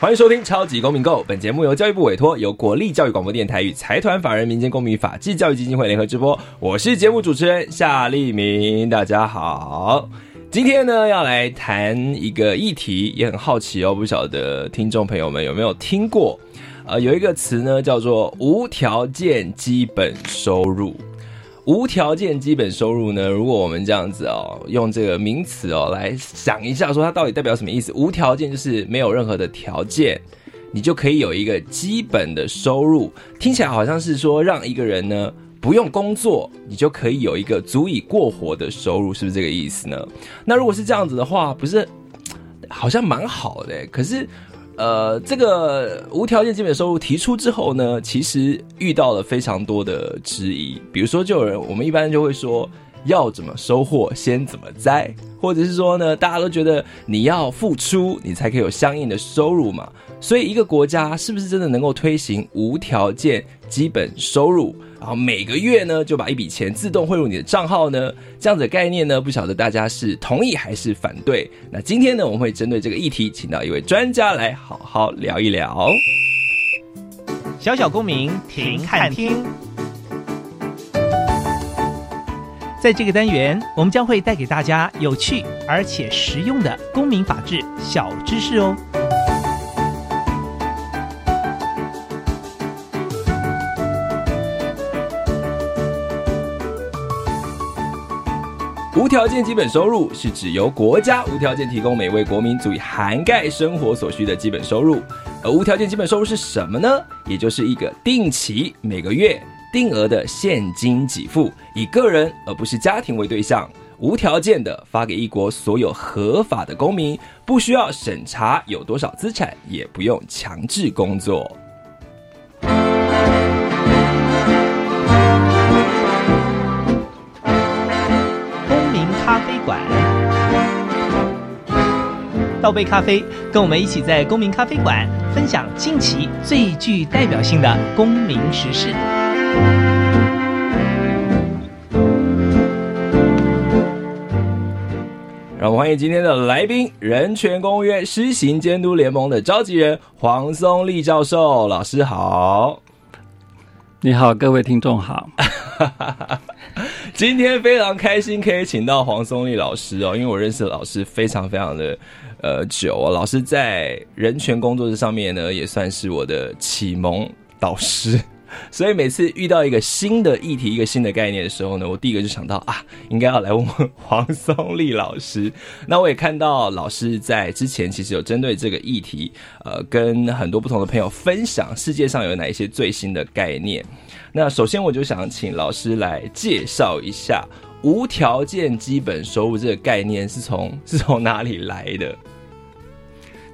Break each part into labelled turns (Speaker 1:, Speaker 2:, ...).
Speaker 1: 欢迎收听《超级公民购》，本节目由教育部委托，由国立教育广播电台与财团法人民间公民法纪教育基金会联合直播。我是节目主持人夏立明，大家好。今天呢，要来谈一个议题，也很好奇哦，不晓得听众朋友们有没有听过？呃，有一个词呢，叫做无条件基本收入。无条件基本收入呢？如果我们这样子哦，用这个名词哦来想一下，说它到底代表什么意思？无条件就是没有任何的条件，你就可以有一个基本的收入。听起来好像是说让一个人呢不用工作，你就可以有一个足以过活的收入，是不是这个意思呢？那如果是这样子的话，不是好像蛮好的？可是。呃，这个无条件基本收入提出之后呢，其实遇到了非常多的质疑。比如说，就有人我们一般就会说，要怎么收获，先怎么栽，或者是说呢，大家都觉得你要付出，你才可以有相应的收入嘛。所以，一个国家是不是真的能够推行无条件基本收入？然后每个月呢，就把一笔钱自动汇入你的账号呢，这样子的概念呢，不晓得大家是同意还是反对？那今天呢，我们会针对这个议题，请到一位专家来好好聊一聊。
Speaker 2: 小小公民停看听，在这个单元，我们将会带给大家有趣而且实用的公民法治小知识哦。
Speaker 1: 无条件基本收入是指由国家无条件提供每位国民足以涵盖生活所需的基本收入。而无条件基本收入是什么呢？也就是一个定期每个月定额的现金给付，以个人而不是家庭为对象，无条件的发给一国所有合法的公民，不需要审查有多少资产，也不用强制工作。
Speaker 2: 馆，倒杯咖啡，跟我们一起在公民咖啡馆分享近期最具代表性的公民时事。
Speaker 1: 让我们欢迎今天的来宾——人权公约施行监督联盟的召集人黄松立教授。老师好，
Speaker 3: 你好，各位听众好。
Speaker 1: 今天非常开心可以请到黄松丽老师哦，因为我认识老师非常非常的呃久哦，老师在人权工作上面呢也算是我的启蒙导师，所以每次遇到一个新的议题、一个新的概念的时候呢，我第一个就想到啊，应该要来问问黄松立老师。那我也看到老师在之前其实有针对这个议题，呃，跟很多不同的朋友分享世界上有哪一些最新的概念。那首先，我就想请老师来介绍一下无条件基本收入这个概念是从是从哪里来的？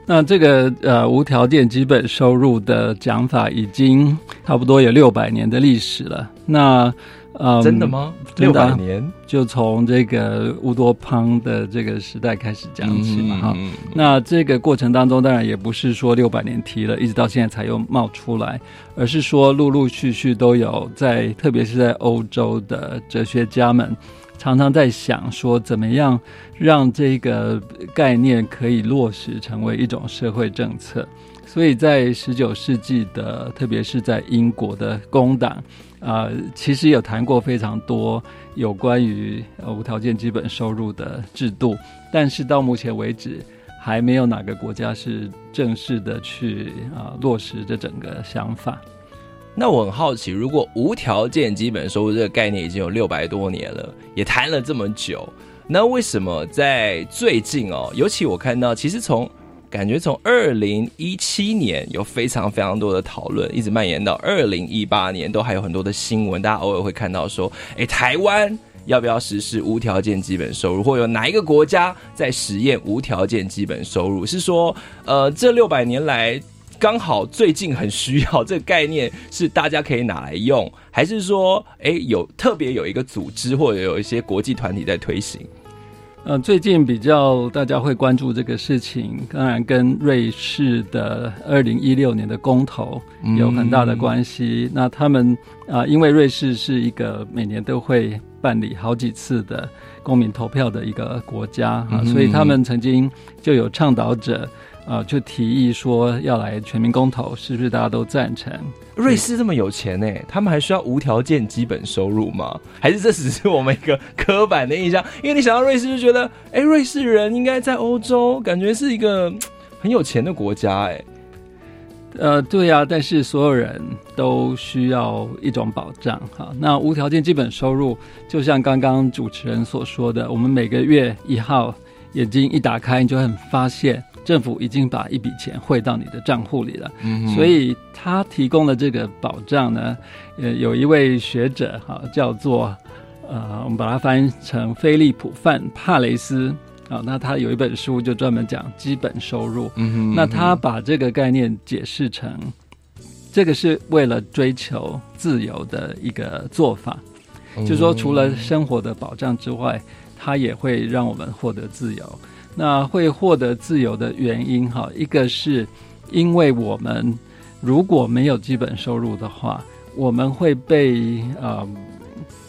Speaker 3: 那这个呃无条件基本收入的讲法已经差不多有六百年的历史了。那
Speaker 1: 呃，真的吗？六百年
Speaker 3: 就从这个乌多邦的这个时代开始讲起嘛，哈。那这个过程当中，当然也不是说六百年提了，一直到现在才又冒出来，而是说陆陆续续都有在，特别是在欧洲的哲学家们常常在想说，怎么样让这个概念可以落实成为一种社会政策。所以在十九世纪的，特别是在英国的工党。呃，其实有谈过非常多有关于呃无条件基本收入的制度，但是到目前为止，还没有哪个国家是正式的去啊落实这整个想法。
Speaker 1: 那我很好奇，如果无条件基本收入这个概念已经有六百多年了，也谈了这么久，那为什么在最近哦，尤其我看到，其实从感觉从二零一七年有非常非常多的讨论，一直蔓延到二零一八年，都还有很多的新闻，大家偶尔会看到说，哎，台湾要不要实施无条件基本收入，或有哪一个国家在实验无条件基本收入？是说，呃，这六百年来刚好最近很需要这个概念，是大家可以拿来用，还是说，哎，有特别有一个组织或者有一些国际团体在推行？
Speaker 3: 呃，最近比较大家会关注这个事情，当然跟瑞士的二零一六年的公投有很大的关系。那他们啊，因为瑞士是一个每年都会办理好几次的公民投票的一个国家啊，所以他们曾经就有倡导者。啊，就提议说要来全民公投，是不是大家都赞成？
Speaker 1: 瑞士这么有钱呢，他们还需要无条件基本收入吗？还是这只是我们一个刻板的印象？因为你想到瑞士就觉得，哎，瑞士人应该在欧洲，感觉是一个很有钱的国家，哎。
Speaker 3: 呃，对呀，但是所有人都需要一种保障，哈。那无条件基本收入，就像刚刚主持人所说的，我们每个月一号眼睛一打开，你就很发现。政府已经把一笔钱汇到你的账户里了，所以他提供的这个保障呢，呃，有一位学者哈，叫做呃，我们把它翻译成菲利普范帕雷斯。啊，那他有一本书就专门讲基本收入，嗯那他把这个概念解释成，这个是为了追求自由的一个做法，就是说除了生活的保障之外，它也会让我们获得自由。那会获得自由的原因，哈，一个是因为我们如果没有基本收入的话，我们会被呃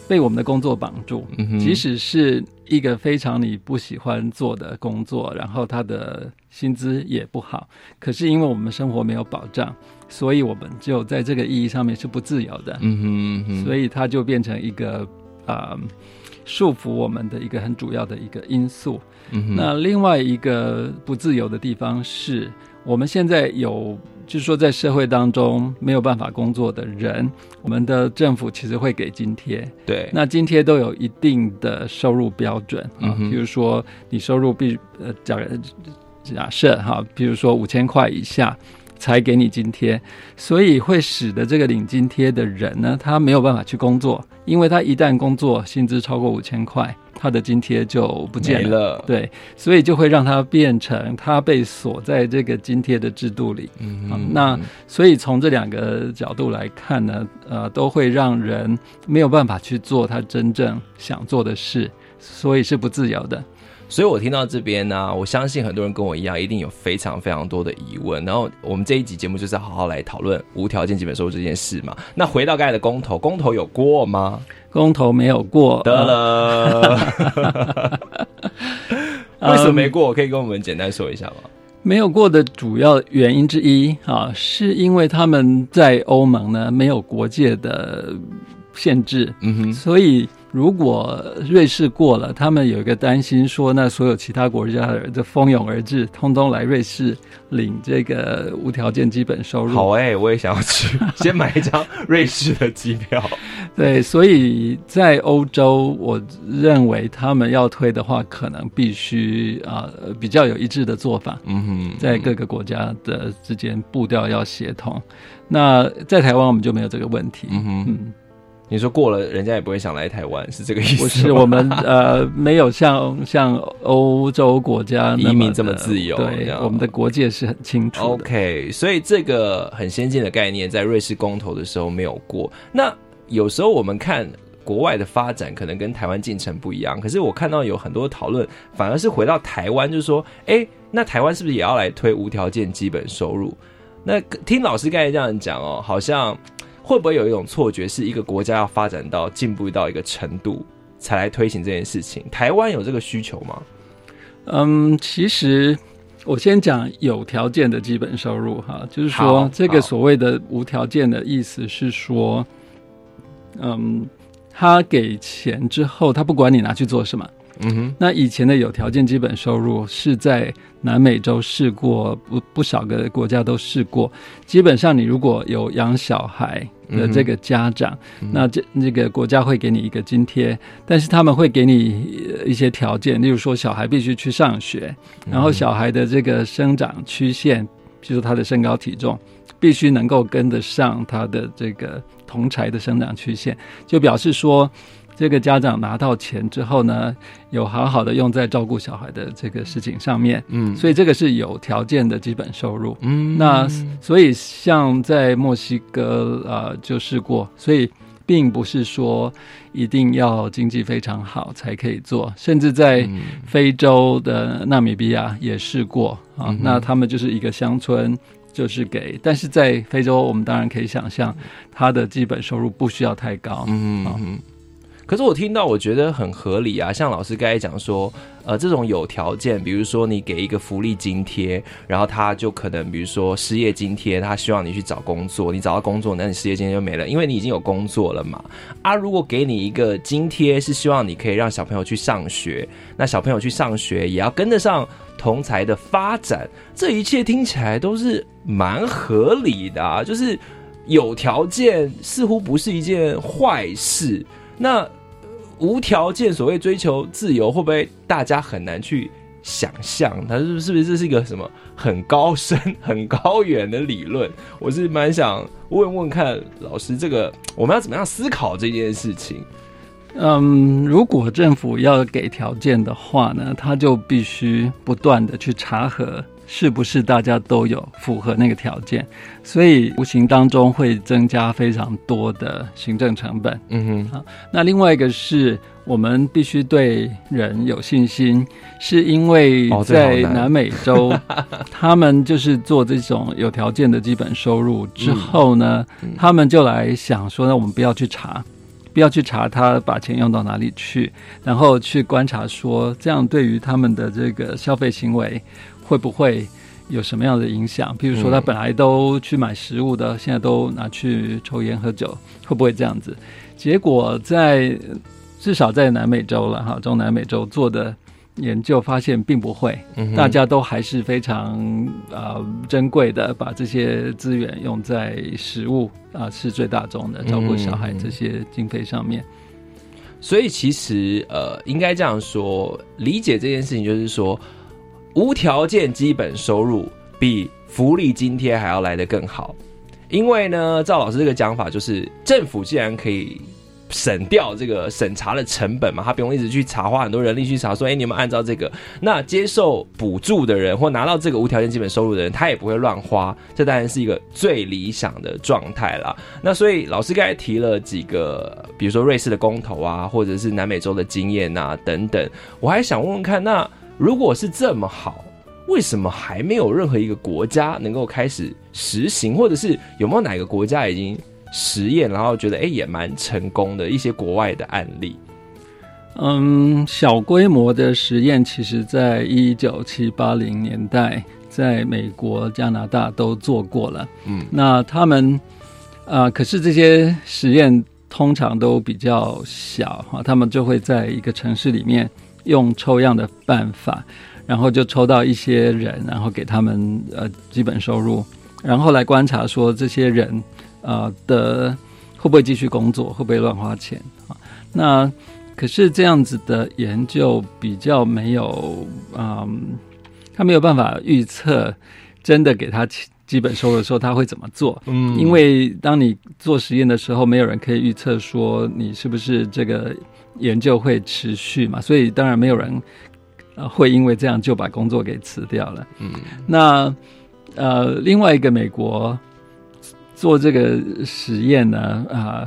Speaker 3: 被我们的工作绑住，即使是一个非常你不喜欢做的工作，然后他的薪资也不好，可是因为我们生活没有保障，所以我们就在这个意义上面是不自由的，嗯哼，所以它就变成一个啊束缚我们的一个很主要的一个因素。那另外一个不自由的地方是，我们现在有，就是说在社会当中没有办法工作的人，我们的政府其实会给津贴。
Speaker 1: 对，
Speaker 3: 那津贴都有一定的收入标准啊，比如说你收入必呃假假设哈，比如说五千块以下。才给你津贴，所以会使得这个领津贴的人呢，他没有办法去工作，因为他一旦工作，薪资超过五千块，他的津贴就不见
Speaker 1: 了。
Speaker 3: 对，所以就会让他变成他被锁在这个津贴的制度里。嗯，那所以从这两个角度来看呢，呃，都会让人没有办法去做他真正想做的事，所以是不自由的。
Speaker 1: 所以我听到这边呢，我相信很多人跟我一样，一定有非常非常多的疑问。然后我们这一集节目就是要好好来讨论无条件基本收入这件事嘛。那回到刚才的公投，公投有过吗？
Speaker 3: 公投没有过。
Speaker 1: 得了，为什么没过？可以跟我们简单说一下吗？
Speaker 3: 没有过的主要原因之一啊，是因为他们在欧盟呢没有国界的限制，嗯哼，所以。如果瑞士过了，他们有一个担心，说那所有其他国家的人就蜂拥而至，通通来瑞士领这个无条件基本收入。
Speaker 1: 好哎，我也想要去，先买一张瑞士的机票。
Speaker 3: 对，所以在欧洲，我认为他们要推的话，可能必须啊比较有一致的做法。嗯哼，在各个国家的之间步调要协同。那在台湾，我们就没有这个问题。嗯哼。
Speaker 1: 你说过了，人家也不会想来台湾，是这个意思？
Speaker 3: 不是，我们呃 没有像像欧洲国家
Speaker 1: 移民这么自由，
Speaker 3: 对，我们的国界是很清楚。
Speaker 1: OK，所以这个很先进的概念在瑞士公投的时候没有过。那有时候我们看国外的发展，可能跟台湾进程不一样。可是我看到有很多讨论，反而是回到台湾，就是说，哎，那台湾是不是也要来推无条件基本收入？那听老师刚才这样讲哦，好像。会不会有一种错觉，是一个国家要发展到进步到一个程度，才来推行这件事情？台湾有这个需求吗？
Speaker 3: 嗯，其实我先讲有条件的基本收入哈，就是说这个所谓的无条件的意思是说，嗯，他给钱之后，他不管你拿去做什么。嗯哼，那以前的有条件基本收入是在南美洲试过，不不少个国家都试过。基本上，你如果有养小孩的这个家长，那这那个国家会给你一个津贴，但是他们会给你一些条件，例如说小孩必须去上学，然后小孩的这个生长曲线，就是他的身高体重，必须能够跟得上他的这个同才的生长曲线，就表示说。这个家长拿到钱之后呢，有好好的用在照顾小孩的这个事情上面，
Speaker 1: 嗯
Speaker 3: 所以这个是有条件的基本收入。
Speaker 1: 嗯
Speaker 3: 那所以像在墨西哥呃就试过，所以并不是说一定要经济非常好才可以做，甚至在
Speaker 1: 嗯
Speaker 3: 非洲的纳米比亚也试过啊。
Speaker 1: 嗯
Speaker 3: 那他们就是一个乡村，就是给，但是在非洲我们当然可以想象，他的基本收入不需要太高。好
Speaker 1: 嗯嗯。可是我听到，我觉得很合理啊。像老师刚才讲说，呃，这种有条件，比如说你给一个福利津贴，然后他就可能，比如说失业津贴，他希望你去找工作，你找到工作，那你失业津贴就没了，因为你已经有工作了嘛。啊，如果给你一个津贴，是希望你可以让小朋友去上学，那小朋友去上学也要跟得上同才的发展，这一切听起来都是蛮合理的啊。就是有条件似乎不是一件坏事，那无条件所谓追求自由，会不会大家很难去想象？它是是不是这是一个什么很高深、很高远的理论？我是蛮想问问看老师，这个我们要怎么样思考这件事情？
Speaker 3: 嗯，如果政府要给条件的话呢，他就必须不断的去查核是不是大家都有符合那个条件，所以无形当中会增加非常多的行政成本。
Speaker 1: 嗯哼，
Speaker 3: 那另外一个是我们必须对人有信心，是因为在南美洲，他们就是做这种有条件的基本收入之后呢，
Speaker 1: 嗯
Speaker 3: 他们就来想说，那我们不要去查。不要去查他把钱用到哪里去，然后去观察说这样对于他们的这个消费行为会不会有什么样的影响？比如说他
Speaker 1: 嗯
Speaker 3: 本来都去买食物的，现在都拿去抽烟喝酒，会不会这样子？结果在至少在南美洲了哈，中南美洲做的研究发现并不会，
Speaker 1: 嗯
Speaker 3: 大家都还是非常呃珍贵的，把这些资源用在食物啊、是最大宗的，照顾小孩
Speaker 1: 嗯
Speaker 3: 这些经费上面。
Speaker 1: 所以其实呃，应该这样说，理解这件事情就是说，无条件基本收入比福利津贴还要来得更好。因为呢，赵老师这个讲法就是，政府既然可以省掉这个审查的成本嘛，他不用一直去查，花很多人力去查，说，哎，你们按照这个，那接受补助的人或拿到这个无条件基本收入的人，他也不会乱花，这当然是一个最理想的状态啦。那所以老师刚才提了几个，比如说瑞士的公投啊，或者是南美洲的经验啊等等，我还想问问看，那如果是这么好，为什么还没有任何一个国家能够开始实行，或者是有没有哪个国家已经实验，然后觉得哎也蛮成功的一些国外的案例？
Speaker 3: 嗯，小规模的实验其实在一九七八零年代，在美国、加拿大都做过了。
Speaker 1: 嗯，
Speaker 3: 那他们啊、呃可是这些实验通常都比较小哈，他们就会在一个城市里面用抽样的办法，然后就抽到一些人，然后给他们呃基本收入，然后来观察说这些人呃的会不会继续工作，会不会乱花钱啊？那可是这样子的研究比较没有，嗯，他没有办法预测真的给他基基本收入的时候他会怎么做。
Speaker 1: 嗯
Speaker 3: 因为当你做实验的时候，没有人可以预测说你是不是这个研究会持续嘛，所以当然没有人呃会因为这样就把工作给辞掉了。
Speaker 1: 嗯
Speaker 3: 那呃，另外一个美国做这个实验呢，啊、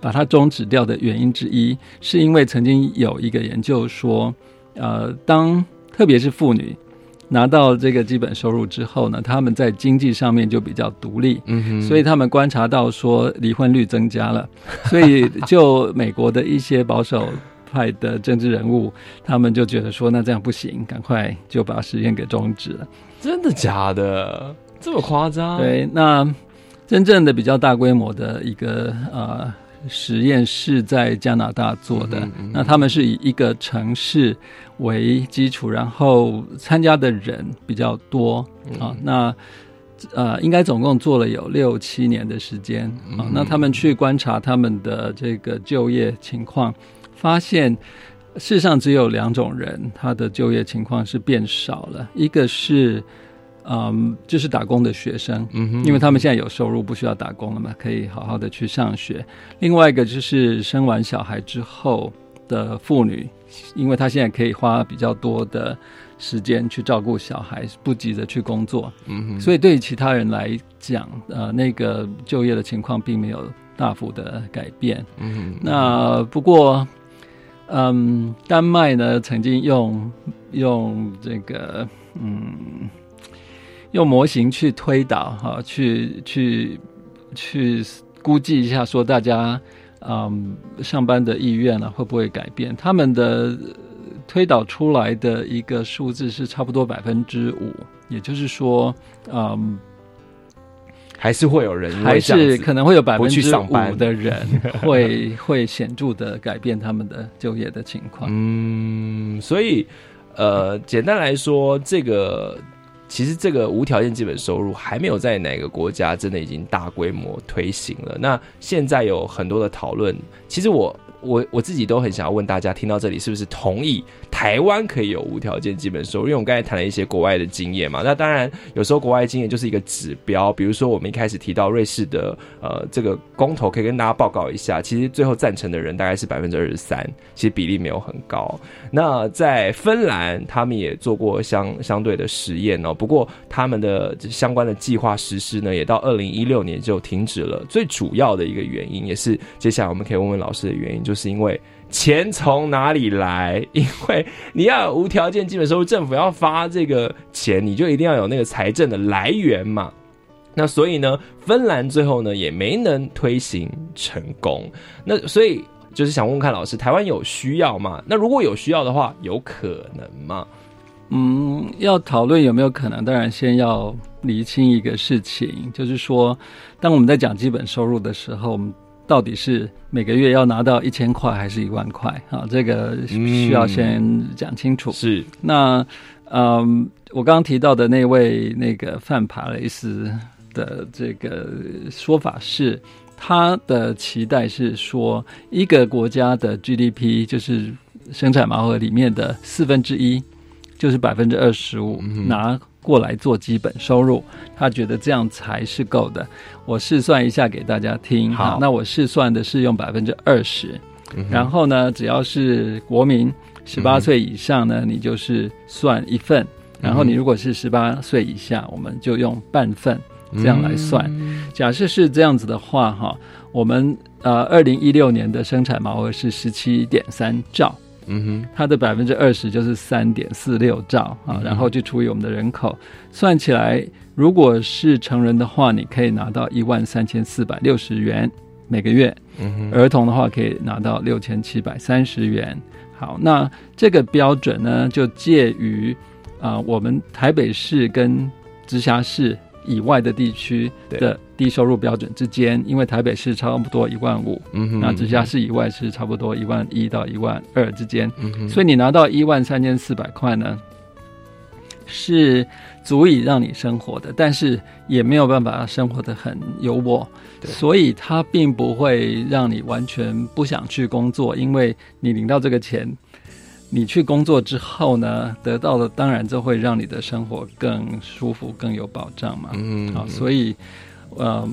Speaker 3: 把它终止掉的原因之一，是因为曾经有一个研究说，呃，当特别是妇女拿到这个基本收入之后呢，他们在经济上面就比较独立，
Speaker 1: 嗯哼
Speaker 3: 所以他们观察到说离婚率增加了，所以就美国的一些保守派的政治人物，他们就觉得说那这样不行，赶快就把实验给终止了。
Speaker 1: 真的假的？这么夸张？，
Speaker 3: 对，那真正的比较大规模的一个呃实验室在加拿大做的，
Speaker 1: 嗯嗯
Speaker 3: 那他们是以一个城市为基础，然后参加的人比较多
Speaker 1: 嗯
Speaker 3: 啊，那。呃，应该总共做了有六七年的时间啊。
Speaker 1: 嗯
Speaker 3: 那他们去观察他们的这个就业情况，发现世上只有两种人，他的就业情况是变少了，一个是嗯，就是打工的学生，
Speaker 1: 嗯哼
Speaker 3: 因为他们现在有收入，不需要打工了嘛，可以好好的去上学。另外一个就是生完小孩之后的妇女，因为她现在可以花比较多的时间去照顾小孩，不急着去工作，
Speaker 1: 嗯哼，
Speaker 3: 所以对于其他人来讲，呃，那个就业的情况并没有大幅的改变。
Speaker 1: 嗯哼，
Speaker 3: 那不过，嗯，丹麦呢曾经用用这个嗯用模型去推导哈、去去去估计一下，说大家嗯上班的意愿呢会不会改变？他们的推导出来的一个数字是差不多百分之五，也就是说，嗯，
Speaker 1: 还是会有人
Speaker 3: 还是可能会有百分之五的人 会会显著的改变他们的就业的情况。
Speaker 1: 嗯，所以呃，简单来说，这个其实这个无条件基本收入还没有在哪个国家真的已经大规模推行了。那现在有很多的讨论，其实我。我我自己都很想要问大家，听到这里是不是同意台湾可以有无条件基本收入？因为我刚才谈了一些国外的经验嘛，那当然有时候国外经验就是一个指标，比如说我们一开始提到瑞士的呃这个公投，可以跟大家报告一下，其实最后赞成的人大概是百分之二十三，其实比例没有很高。那在芬兰，他们也做过相相对的实验哦，不过他们的相关的计划实施呢，也到二零一六年就停止了。最主要的一个原因，也是接下来我们可以问问老师的原因，就是因为钱从哪里来？因为你要无条件基本收入，政府要发这个钱，你就一定要有那个财政的来源嘛。那所以呢，芬兰最后呢也没能推行成功。那所以就是想问问看老师，台湾有需要吗？那如果有需要的话，有可能吗？
Speaker 3: 嗯，要讨论有没有可能，当然先要厘清一个事情，就是说，当我们在讲基本收入的时候，我们到底是每个月要拿到一千块还是一万块啊？这个需要先讲清楚。
Speaker 1: 是，
Speaker 3: 那嗯，我刚刚提到的那位那个范帕雷斯的这个说法是，他的期待是说，一个国家的 GDP 就是生产毛额里面的四分之一，就是百分之二十五拿过来做基本收入，他觉得这样才是够的。我试算一下给大家听。
Speaker 1: 好
Speaker 3: 那我试算的是用百分之二十，然后呢，只要是国民十八岁以上呢，你就是算一份。然后你如果是十八岁以下，我们就用半份这样来算。假设是这样子的话，哈，我们呃，二零一六年的生产毛额是十七点三兆，
Speaker 1: 嗯哼，
Speaker 3: 它的百分之二十就是三点四六兆啊，然后就除以我们的人口，算起来，如果是成人的话，你可以拿到一万三千四百六十元每个月，
Speaker 1: 嗯哼，
Speaker 3: 儿童的话可以拿到六千七百三十元。好，那这个标准呢，就介于啊、我们台北市跟直辖市以外的地区的低收入标准之间，因为台北市差不多一万五，
Speaker 1: 嗯哼，
Speaker 3: 那直辖市以外是差不多一万一到一万二之间，所以你拿到一万三千四百块呢，是足以让你生活的，但是也没有办法生活的很有我，所以它并不会让你完全不想去工作，因为你领到这个钱，你去工作之后呢，得到的当然就会让你的生活更舒服、更有保障嘛。
Speaker 1: 嗯
Speaker 3: 啊，所以，嗯，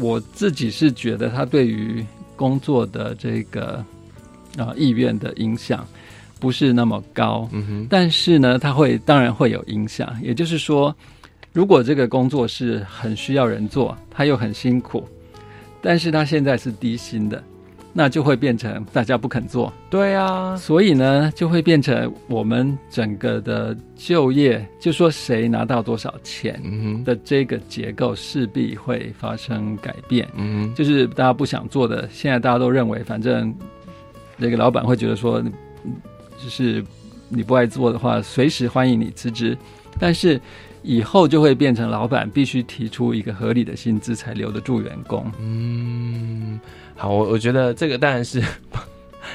Speaker 3: 我自己是觉得他对于工作的这个啊意愿的影响不是那么高，
Speaker 1: 嗯哼，
Speaker 3: 但是呢，他会当然会有影响。也就是说，如果这个工作是很需要人做，他又很辛苦，但是他现在是低薪的，那就会变成大家不肯做。
Speaker 1: 对啊，
Speaker 3: 所以呢，就会变成我们整个的就业，就说谁拿到多少钱的这个结构势必会发生改变。
Speaker 1: 嗯，
Speaker 3: 就是大家不想做的，现在大家都认为，反正那个老板会觉得说，嗯就是你不爱做的话，随时欢迎你辞职。但是以后就会变成老板必须提出一个合理的薪资才留得住员工。
Speaker 1: 嗯，好，我我觉得这个当然是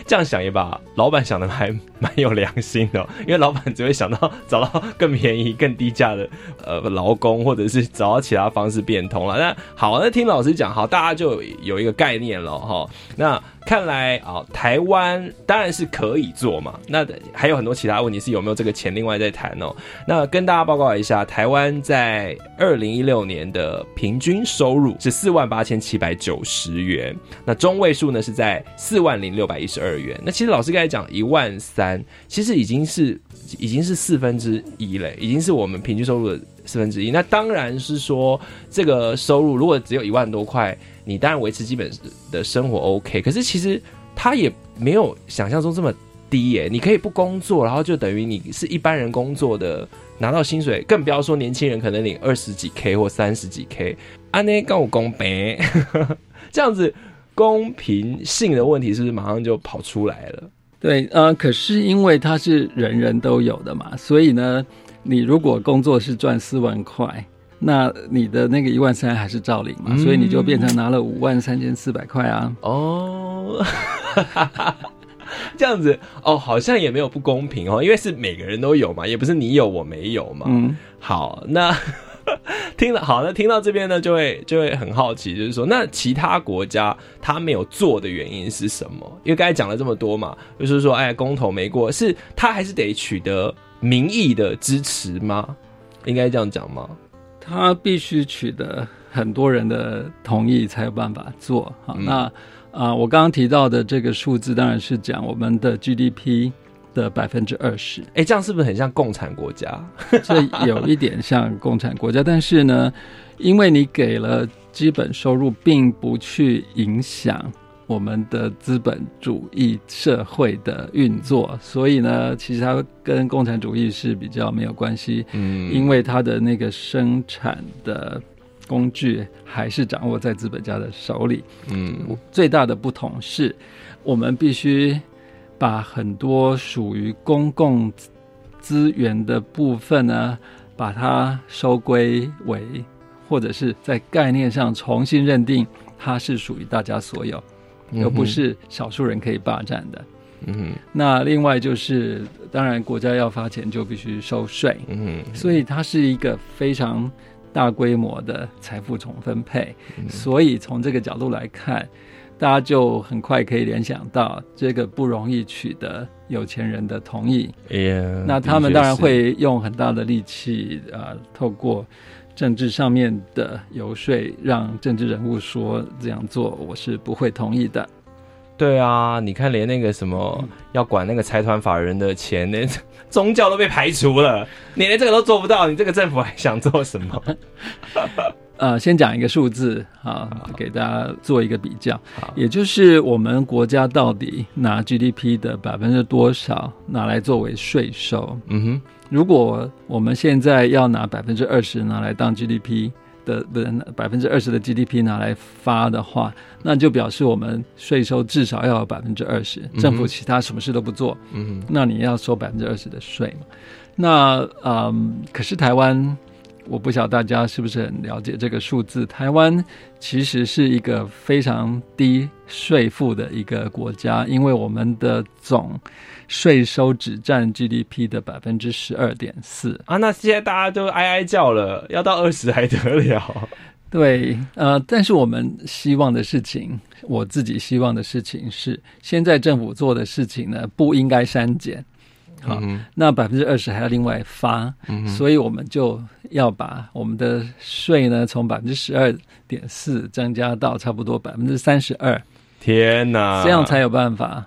Speaker 1: 这样想也罢老板想的还蛮有良心的、因为老板只会想到找到更便宜、更低价的呃劳工，或者是找到其他方式变通了。那好，那听老师讲，好，大家就有一个概念了哈。那看来啊，台湾当然是可以做嘛。那还有很多其他问题是有没有这个钱，另外再谈哦。那跟大家报告一下，台湾在二零一六年的平均收入是四万八千七百九十元，那中位数呢是在四万零六百一十二元。那其实老师刚才讲一万三，其实已经是已经是四分之一嘞，已经是我们平均收入的四分之一。那当然是说这个收入如果只有一万多块。你当然维持基本的生活 OK，可是其实他也没有想象中这么低耶。你可以不工作，然后就等于你是一般人工作的拿到薪水，更不要说年轻人可能领二十几 K 或三十几 K。安内跟我公平，这样子公平性的问题是不是马上就跑出来了？
Speaker 3: 对，呃，可是因为它是人人都有的嘛，所以呢，你如果工作是赚四万块。那你的那个一万三还是照领嘛，所以你就变成拿了五万三千四百块啊。
Speaker 1: 哦，这样子哦，好像也没有不公平哦，因为是每个人都有嘛，也不是你有我没有嘛。嗯，好，那 听了好，那听到这边呢，就会就会很好奇，就是说，那其他国家他没有做的原因是什么？因为刚才讲了这么多嘛，就是说，哎，公投没过，是他还是得取得民意的支持吗？应该这样讲吗？
Speaker 3: 他必须取得很多人的同意才有办法做。好，那啊，我刚刚提到的这个数字当然是讲我们的 GDP 的百分之二十。
Speaker 1: 哎，这样是不是很像共产国家？
Speaker 3: 这有一点像共产国家，但是呢，因为你给了基本收入，并不去影响。我们的资本主义社会的运作，所以呢，其实它跟共产主义是比较没有关系。嗯，因为它的那个生产的工具还是掌握在资本家的手里。嗯，最大的不同是，我们必须把很多属于公共资源的部分呢，把它收归为，或者是在概念上重新认定它是属于大家所有。而不是少数人可以霸占的。嗯，那另外就是，当然国家要发钱就必须收税。嗯，所以它是一个非常大规模的财富重分配。所以从这个角度来看，大家就很快可以联想到，这个不容易取得有钱人的同意。哎呀，那他们当然会用很大的力气啊，透过。政治上面的游说，让政治人物说这样做，我是不会同意的。
Speaker 1: 对啊，你看，连那个什么要管那个财团法人的钱，连 宗教都被排除了，你连这个都做不到，你这个政府还想做什么？
Speaker 3: 呃，先讲一个数字啊，给大家做一个比较，也就是我们国家到底拿 GDP 的百分之多少拿来作为税收？嗯哼。如果我们现在要拿百分之二十拿来当 GDP 的，不是百分之二十的 GDP 拿来发的话，那就表示我们税收至少要有百分之二十。政府其他什么事都不做，嗯，那你要收百分之二十的税嘛？那嗯，可是台湾。我不晓得大家是不是很了解这个数字。台湾其实是一个非常低税负的一个国家，因为我们的总税收只占 GDP 的百分之十二点四
Speaker 1: 啊。那现在大家都哀哀叫了，要到二十还得了？
Speaker 3: 对，呃，但是我们希望的事情，我自己希望的事情是，现在政府做的事情呢，不应该删减。好，那百分之二十还要另外发，所以我们就要把我们的税呢从百分之十二点四增加到差不多百分之三十二。
Speaker 1: 天哪，
Speaker 3: 这样才有办法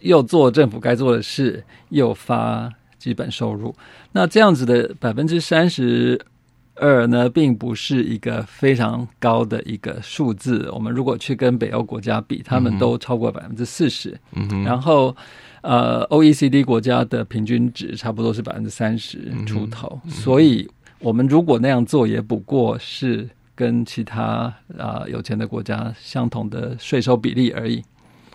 Speaker 3: 又做政府该做的事，又发基本收入。那这样子的百分之三十二呢，并不是一个非常高的一个数字。我们如果去跟北欧国家比，他们都超过百分之四十。嗯然后。呃，O E C D 国家的平均值差不多是百分之三十出头，所以我们如果那样做，也不过是跟其他啊有钱的国家相同的税收比例而已。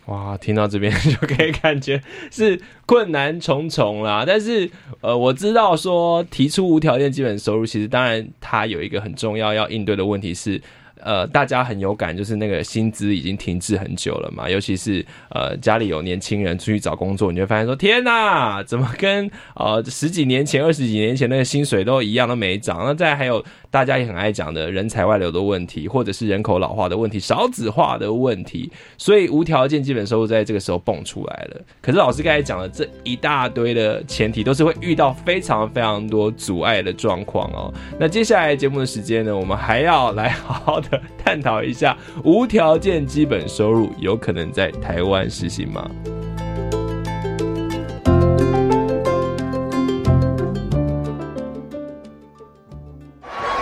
Speaker 1: 哇，听到这边就可以感觉是困难重重啦。但是呃，我知道说提出无条件基本收入，其实当然它有一个很重要要应对的问题是。呃，大家很有感，就是那个薪资已经停滞很久了嘛，尤其是呃家里有年轻人出去找工作，你会发现说，天哪，怎么跟呃十几年前、二十几年前那个薪水都一样都没涨？那再还有大家也很爱讲的人才外流的问题，或者是人口老化的问题、少子化的问题，所以无条件基本收入在这个时候蹦出来了。可是老师刚才讲的这一大堆的前提，都是会遇到非常非常多阻碍的状况哦。那接下来节目的时间呢，我们还要来好好的。探讨一下无条件基本收入有可能在台湾实行吗？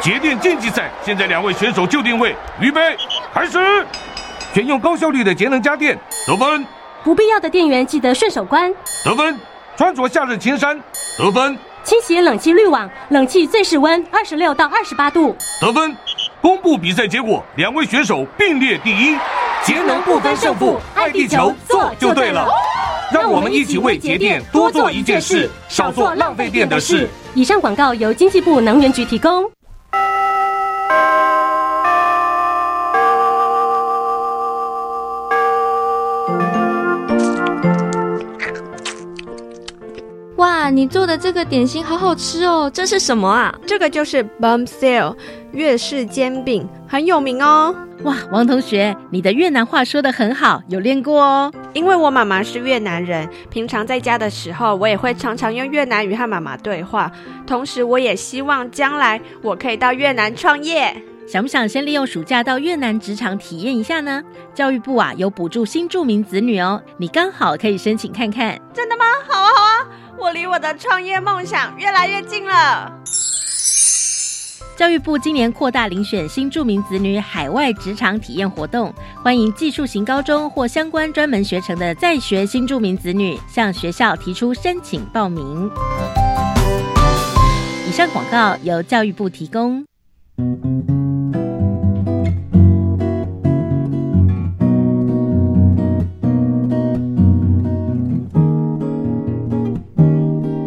Speaker 4: 节电竞技赛，现在两位选手就定位，预备，开始。选用高效率的节能家电，得分。
Speaker 5: 不必要的电源记得顺手关，
Speaker 4: 得分。穿着夏日青衫，得分。
Speaker 5: 清洗冷气滤网，冷气最室温二十六到二十八度，
Speaker 4: 得分。公布比赛结果，两位选手并列第一。
Speaker 5: 节能不分胜负，爱地球做就对了。
Speaker 4: 让我们一起为节电多做一件事，少做浪费电的事。
Speaker 5: 以上广告由经济部能源局提供。
Speaker 6: 哇，你做的这个点心好好吃哦！这是什么啊？
Speaker 7: 这个就是 Bum Sale 粤式煎饼，很有名哦。
Speaker 8: 哇，王同学，你的越南话说的很好，有练过哦。
Speaker 7: 因为我妈妈是越南人，平常在家的时候，我也会常常用越南语和妈妈对话。同时，我也希望将来我可以到越南创业。
Speaker 8: 想不想先利用暑假到越南职场体验一下呢？教育部啊有补助新住民子女哦，你刚好可以申请看看。
Speaker 7: 真的吗？好啊，好啊。我离我的创业梦想越来越近了。
Speaker 8: 教育部今年扩大遴选新住民子女海外职场体验活动，欢迎技术型高中或相关专门学程的在学新住民子女向学校提出申请报名。以上广告由教育部提供。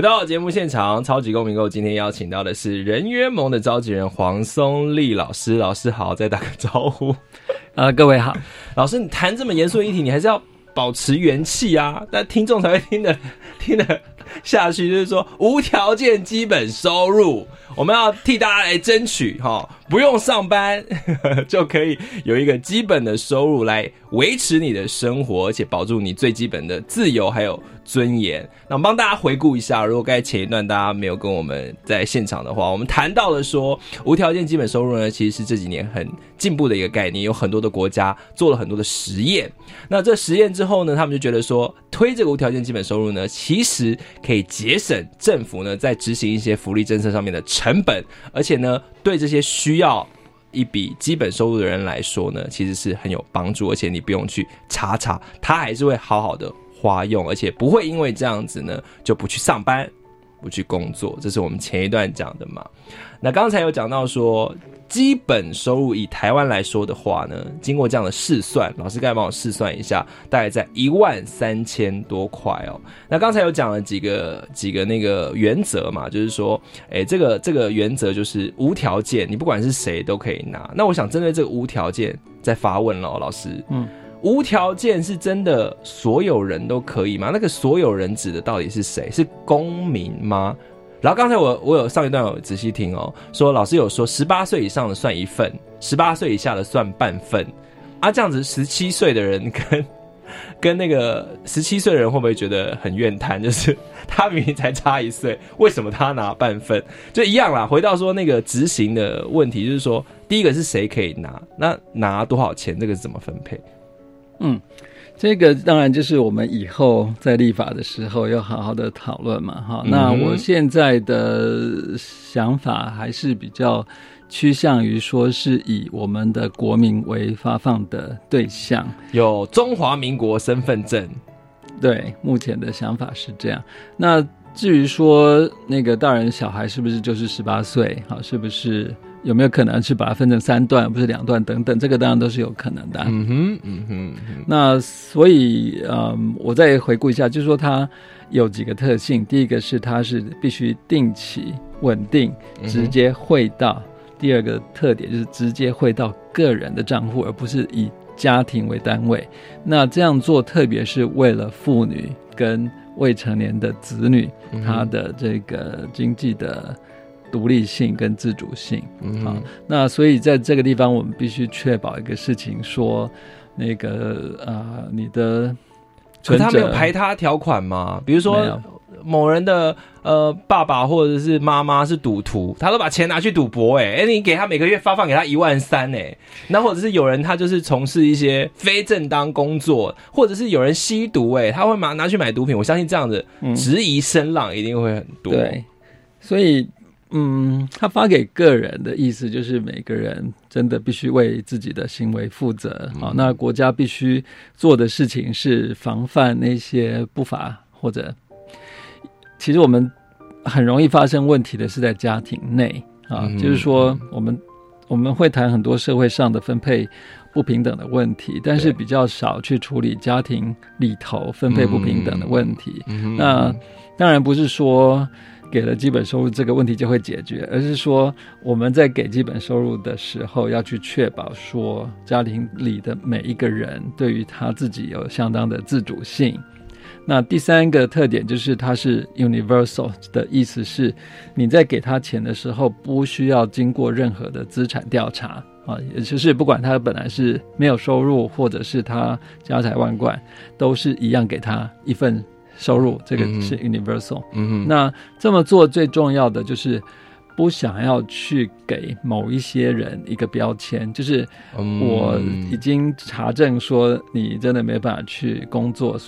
Speaker 1: 回到节目现场，超级公民购今天邀请到的是人约盟的召集人黄松立老师。老师好，再打个招呼。
Speaker 3: 呃，各位好，
Speaker 1: 老师，你谈这么严肃的议题，你还是要保持元气啊，但听众才会听得 听得下去。就是说，无条件基本收入，我们要替大家来争取哈，不用上班 就可以有一个基本的收入来维持你的生活，而且保住你最基本的自由，还有。尊严。那我们帮大家回顾一下，如果刚才前一段大家没有跟我们在现场的话，我们谈到了说无条件基本收入呢，其实是这几年很进步的一个概念，有很多的国家做了很多的实验。那这实验之后呢，他们就觉得说推这个无条件基本收入呢，其实可以节省政府呢在执行一些福利政策上面的成本，而且呢，对这些需要一笔基本收入的人来说呢，其实是很有帮助，而且你不用去查查，他还是会好好的。花用，而且不会因为这样子呢就不去上班，不去工作，这是我们前一段讲的嘛。那刚才有讲到说，基本收入以台湾来说的话呢，经过这样的试算，老师该帮我试算一下，大概在一万三千多块哦。那刚才有讲了几个几个那个原则嘛，就是说，哎，这个这个原则就是无条件，你不管是谁都可以拿。那我想针对这个无条件再发问了，老师，嗯。无条件是真的所有人都可以吗？那个所有人指的到底是谁？是公民吗？然后刚才我我有上一段有仔细听哦，说老师有说十八岁以上的算一份，十八岁以下的算半份啊，这样子十七岁的人跟跟那个十七岁的人会不会觉得很怨叹？就是他明明才差一岁，为什么他拿半份？就一样啦。回到说那个执行的问题，就是说第一个是谁可以拿？那拿多少钱？这个是怎么分配？
Speaker 3: 嗯，这个当然就是我们以后在立法的时候要好好的讨论嘛，哈。那我现在的想法还是比较趋向于说是以我们的国民为发放的对象，
Speaker 1: 有中华民国身份证。
Speaker 3: 对，目前的想法是这样。那至于说那个大人小孩是不是就是十八岁？好，是不是？有没有可能去把它分成三段，不是两段等等？这个当然都是有可能的。
Speaker 1: 嗯哼，嗯哼。
Speaker 3: 那所以，嗯，我再回顾一下，就是说它有几个特性。第一个是它是必须定期、稳定、直接汇到；第二个特点就是直接汇到个人的账户，而不是以家庭为单位。那这样做，特别是为了妇女跟未成年的子女，他的这个经济的。独立性跟自主性，啊，那所以在这个地方，我们必须确保一个事情，说那个啊，你的，
Speaker 1: 可他没有排他条款吗？比如说某人的呃爸爸或者是妈妈是赌徒，他都把钱拿去赌博，哎哎，你给他每个月发放给他一万三，哎，那或者是有人他就是从事一些非正当工作，或者是有人吸毒，哎，他会拿拿去买毒品，我相信这样子质疑声浪一定会很多，
Speaker 3: 对，所以。嗯，他发给个人的意思就是每个人真的必须为自己的行为负责啊。那国家必须做的事情是防范那些不法或者，其实我们很容易发生问题的是在家庭内啊，就是说我们我们会谈很多社会上的分配不平等的问题，但是比较少去处理家庭里头分配不平等的问题。那当然不是说。给了基本收入这个问题就会解决，而是说我们在给基本收入的时候要去确保说家庭里的每一个人对于他自己有相当的自主性。那第三个特点就是它是 universal 的意思是你在给他钱的时候不需要经过任何的资产调查啊，也就是不管他本来是没有收入或者是他家财万贯，都是一样给他一份。收入这个是 universal，嗯那这么做最重要的就是不想要去给某一些人一个标签，就是我已经查证说你真的没办法去工作，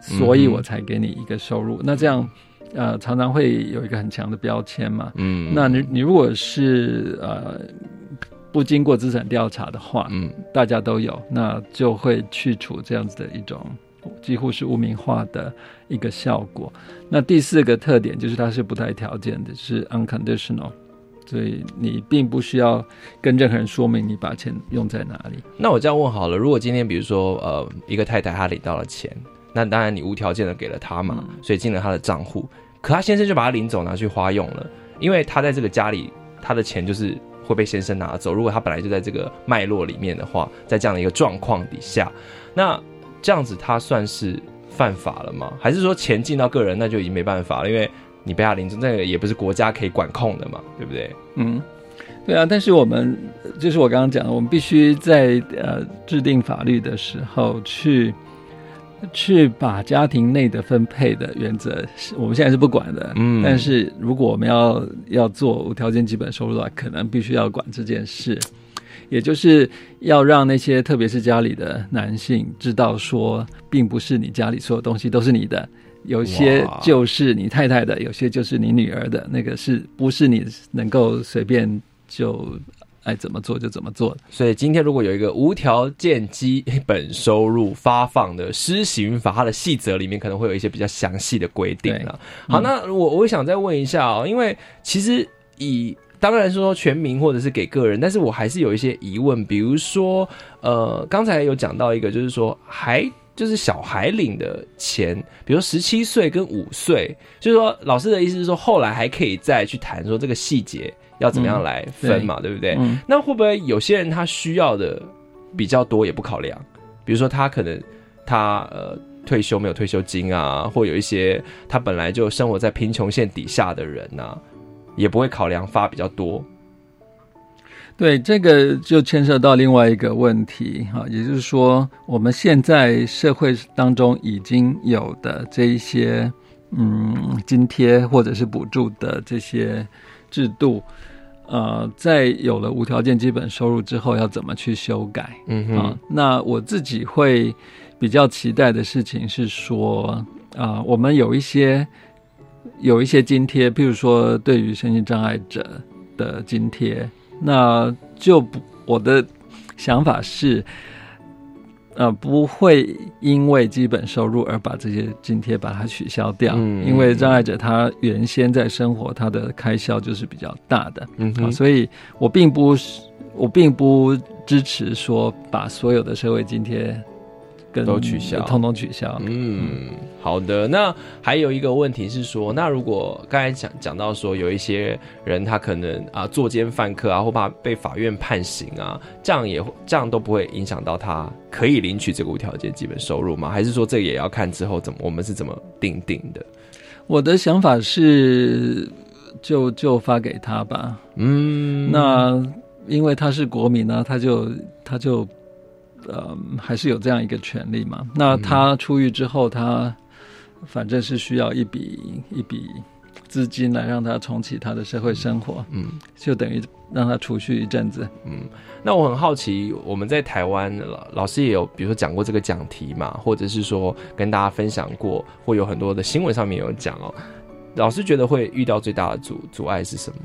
Speaker 3: 所以我才给你一个收入。那这样呃常常会有一个很强的标签嘛，嗯，那你你如果是呃不经过资产调查的话，嗯，大家都有，那就会去除这样子的一种。几乎是污名化的一个效果。那第四个特点就是它是不带条件的，是 unconditional，所以你并不需要跟任何人说明你把钱用在哪里。
Speaker 1: 那我这样问好了，如果今天比如说呃一个太太她领到了钱，那当然你无条件的给了她嘛，所以进了她的账户，可她先生就把她领走拿去花用了，因为她在这个家里，她的钱就是会被先生拿走。如果他本来就在这个脉络里面的话，在这样的一个状况底下，那。这样子他算是犯法了吗？还是说钱进到个人那就已经没办法了？因为你被他领走，那个也不是国家可以管控的嘛，对不对？
Speaker 3: 嗯，对啊。但是我们就是我刚刚讲的，我们必须在呃制定法律的时候去去把家庭内的分配的原则，我们现在是不管的。嗯，但是如果我们要要做无条件基本收入的话，可能必须要管这件事。也就是要让那些特别是家里的男性知道，说并不是你家里所有东西都是你的，有些就是你太太的，有些就是你女儿的，那个是不是你能够随便就爱怎么做就怎么做？
Speaker 1: 所以今天如果有一个无条件基本收入发放的施行法，它的细则里面可能会有一些比较详细的规定了。好，那我我想再问一下哦，因为其实以当然说全民或者是给个人，但是我还是有一些疑问，比如说，呃，刚才有讲到一个，就是说还就是小孩领的钱，比如十七岁跟五岁，就是说老师的意思是说，后来还可以再去谈说这个细节要怎么样来分嘛，对不对？那会不会有些人他需要的比较多也不考量？比如说他可能他呃退休没有退休金啊，或有一些他本来就生活在贫穷线底下的人呐。也不会考量发比较多，
Speaker 3: 对这个就牵涉到另外一个问题哈，也就是说，我们现在社会当中已经有的这一些嗯津贴或者是补助的这些制度，呃，在有了无条件基本收入之后，要怎么去修改？嗯哼，那我自己会比较期待的事情是说，啊，我们有一些有一些津贴，譬如说对于身心障碍者的津贴，那就不我的想法是。呃，不会因为基本收入而把这些津贴把它取消掉，因为障碍者他原先在生活他的开销就是比较大的，嗯，所以我并不我并不支持说把所有的社会津贴。
Speaker 1: 都取消，
Speaker 3: 通通取消。
Speaker 1: 嗯，好的。那还有一个问题是说，那如果刚才讲讲到说，有一些人他可能啊作奸犯科啊，或怕被法院判刑啊，这样也这样都不会影响到他可以领取这个无条件基本收入吗？还是说这个也要看之后怎么我们是怎么定定的？
Speaker 3: 我的想法是，就就发给他吧。嗯，那因为他是国民呢，他就他就。呃，还是有这样一个权利嘛？那他出狱之后，他反正是需要一笔一笔资金来让他重启他的社会生活，嗯，就等于让他储蓄一阵子，
Speaker 1: 嗯。那我很好奇，我们在台湾老老师也有，比如说讲过这个讲题嘛，或者是说跟大家分享过，会有很多的新闻上面有讲哦。老师觉得会遇到最大的阻阻碍是什么？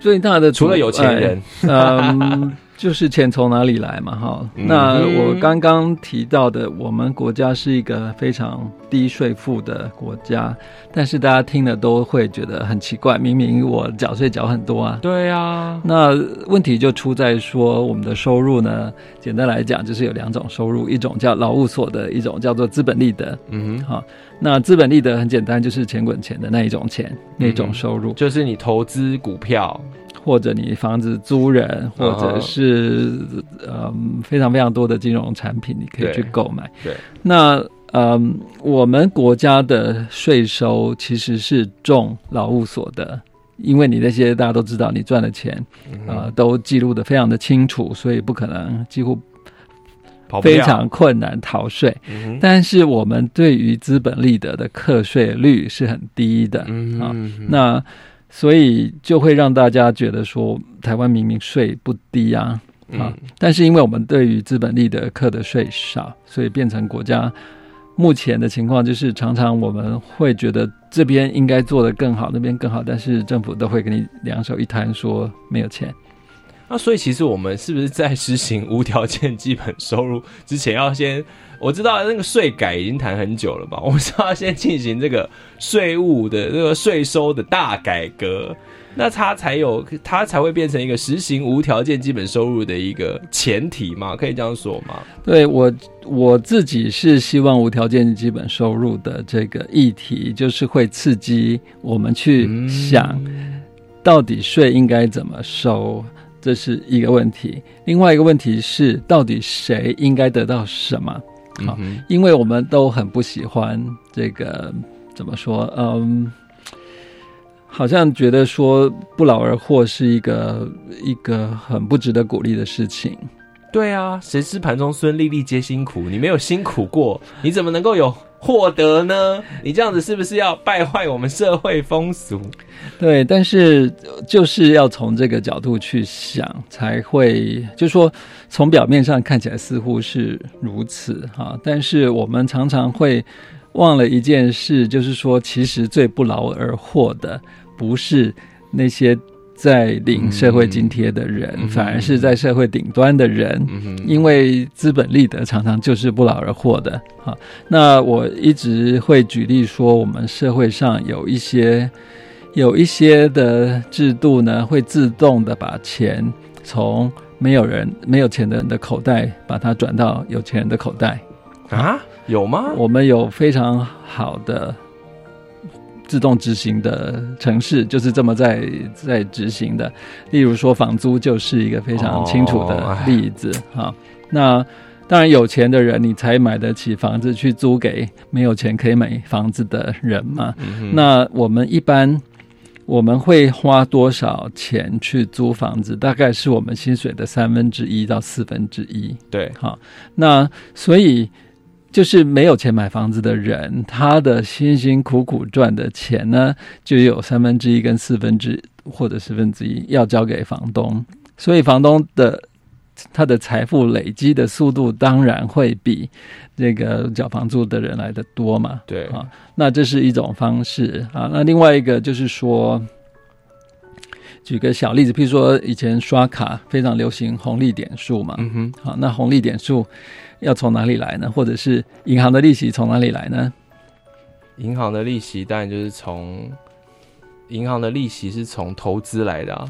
Speaker 3: 最大的
Speaker 1: 除了有钱人，
Speaker 3: 嗯。就是钱从哪里来嘛，哈。那我刚刚提到的，我们国家是一个非常低税负的国家，但是大家听了都会觉得很奇怪，明明我缴税缴很多啊。
Speaker 1: 对啊。
Speaker 3: 那问题就出在说，我们的收入呢，简单来讲就是有两种收入，一种叫劳务所得，一种叫做资本利得。嗯哼。好，那资本利得很简单，就是钱滚钱的那一种钱，那种收入，
Speaker 1: 就是你投资股票。
Speaker 3: 或者你房子租人，或者是嗯非常非常多的金融产品，你可以去购买。
Speaker 1: 对，
Speaker 3: 那嗯我们国家的税收其实是重劳务所得，因为你那些大家都知道，你赚的钱啊都记录的非常的清楚，所以不可能几乎非常困难逃税。但是我们对于资本利得的课税率是很低的啊，那。所以就会让大家觉得说，台湾明明税不低啊，啊，但是因为我们对于资本利得课的税少，所以变成国家目前的情况就是，常常我们会觉得这边应该做得更好，那边更好，但是政府都会给你两手一摊，说没有钱。
Speaker 1: 那所以其实我们是不是在实行无条件基本收入之前，要先？我知道那个税改已经谈很久了吧？我们是要先进行这个税务的这个税收的大改革，那它才有它才会变成一个实行无条件基本收入的一个前提嘛？可以这样说吗？
Speaker 3: 对我我自己是希望无条件基本收入的这个议题，就是会刺激我们去想，到底税应该怎么收，这是一个问题。另外一个问题是，到底谁应该得到什么？好，因为我们都很不喜欢这个，怎么说？嗯，好像觉得说不劳而获是一个一个很不值得鼓励的事情。
Speaker 1: 对啊，谁知盘中孙，粒粒皆辛苦。你没有辛苦过，你怎么能够有？获得呢？你这样子是不是要败坏我们社会风俗？
Speaker 3: 对，但是就是要从这个角度去想，才会就说从表面上看起来似乎是如此哈，但是我们常常会忘了一件事，就是说其实最不劳而获的不是那些。在领社会津贴的人，反而是在社会顶端的人，因为资本利得常常就是不劳而获的。好，那我一直会举例说，我们社会上有一些有一些的制度呢，会自动的把钱从没有人没有钱的人的口袋，把它转到有钱人的口袋。
Speaker 1: 啊，有吗？
Speaker 3: 我们有非常好的。自动执行的城市就是这么在在执行的，例如说房租就是一个非常清楚的例子哈。那当然有钱的人你才买得起房子去租给没有钱可以买房子的人嘛。那我们一般我们会花多少钱去租房子？大概是我们薪水的三分之一到四分之一。
Speaker 1: 对，
Speaker 3: 好，那所以。就是没有钱买房子的人，他的辛辛苦苦赚的钱呢，就有三分之一跟四分之或者四分之一要交给房东，所以房东的他的财富累积的速度当然会比这个缴房租的人来的多嘛。
Speaker 1: 对
Speaker 3: 啊，那这是一种方式啊。那另外一个就是说，举个小例子，譬如说以前刷卡非常流行红利点数嘛。
Speaker 1: 嗯哼，
Speaker 3: 好，那红利点数要从哪里来呢？或者是银行的利息从哪里来呢？
Speaker 1: 银行的利息当然就是从银行的利息是从投资来的啊。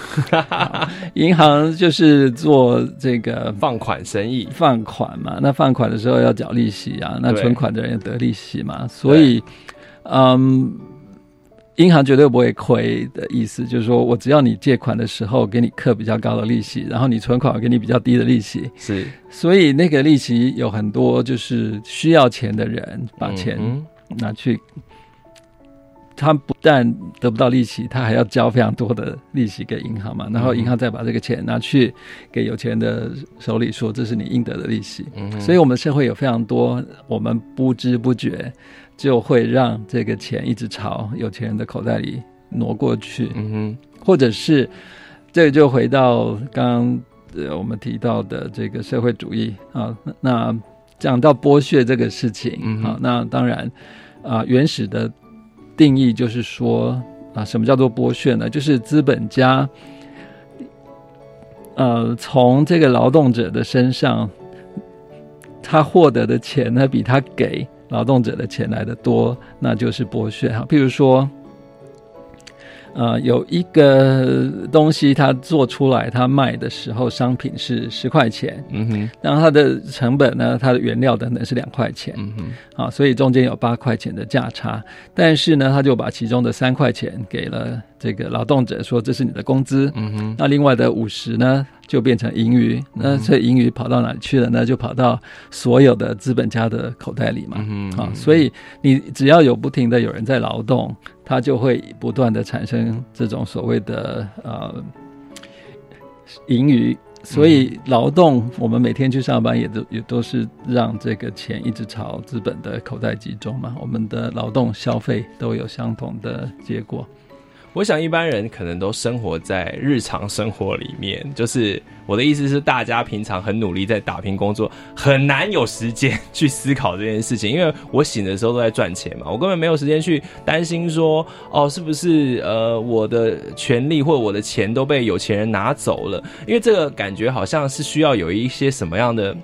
Speaker 3: 银行就是做这个
Speaker 1: 放款生意，
Speaker 3: 放款嘛。那放款的时候要缴利息啊，那存款的人也得利息嘛。所以，嗯，银行绝对不会亏的意思，就是说我只要你借款的时候给你课比较高的利息，然后你存款我给你比较低的利息。
Speaker 1: 是，
Speaker 3: 所以那个利息有很多就是需要钱的人把钱
Speaker 1: 嗯
Speaker 3: 拿去。他不但得不到利息，他还要交非常多的利息给银行嘛，然后银行再把这个钱拿去给有钱的手里，说这是你应得的利息。
Speaker 1: 嗯
Speaker 3: 所以，我们社会有非常多我们不知不觉就会让这个钱一直朝有钱人的口袋里挪过去，
Speaker 1: 嗯哼，
Speaker 3: 或者是这个就回到刚刚呃我们提到的这个社会主义啊，那那讲到剥削这个事情
Speaker 1: 嗯哼。
Speaker 3: 啊，那当然啊，原始的定义就是说啊，什么叫做剥削呢？就是资本家呃从这个劳动者的身上，他获得的钱呢，比他给劳动者的钱来的多，那就是剥削哈。譬如说。呃，有一个东西它做出来，它卖的时候商品是十块钱，
Speaker 1: 嗯哼，
Speaker 3: 然后它的成本呢，它的原料等等是两块钱，
Speaker 1: 嗯哼，
Speaker 3: 啊，所以中间有八块钱的价差。但是呢，他就把其中的三块钱给了这个劳动者，说这是你的工资。
Speaker 1: 嗯哼，
Speaker 3: 那另外的五十呢，就变成盈余。那这盈余跑到哪里去了呢？就跑到所有的资本家的口袋里嘛。
Speaker 1: 嗯
Speaker 3: 啊，所以你只要有不停的有人在劳动，它就会不断的产生这种所谓的呃盈余。所以劳动，我们每天去上班也都也都是让这个钱一直朝资本的口袋集中嘛。我们的劳动消费都有相同的结果。
Speaker 1: 我想一般人可能都生活在日常生活里面，就是我的意思是，大家平常很努力在打拼工作，很难有时间去思考这件事情。因为我醒的时候都在赚钱嘛，我根本没有时间去担心说，哦，是不是呃我的权利或我的钱都被有钱人拿走了？因为这个感觉好像是需要有一些什么样的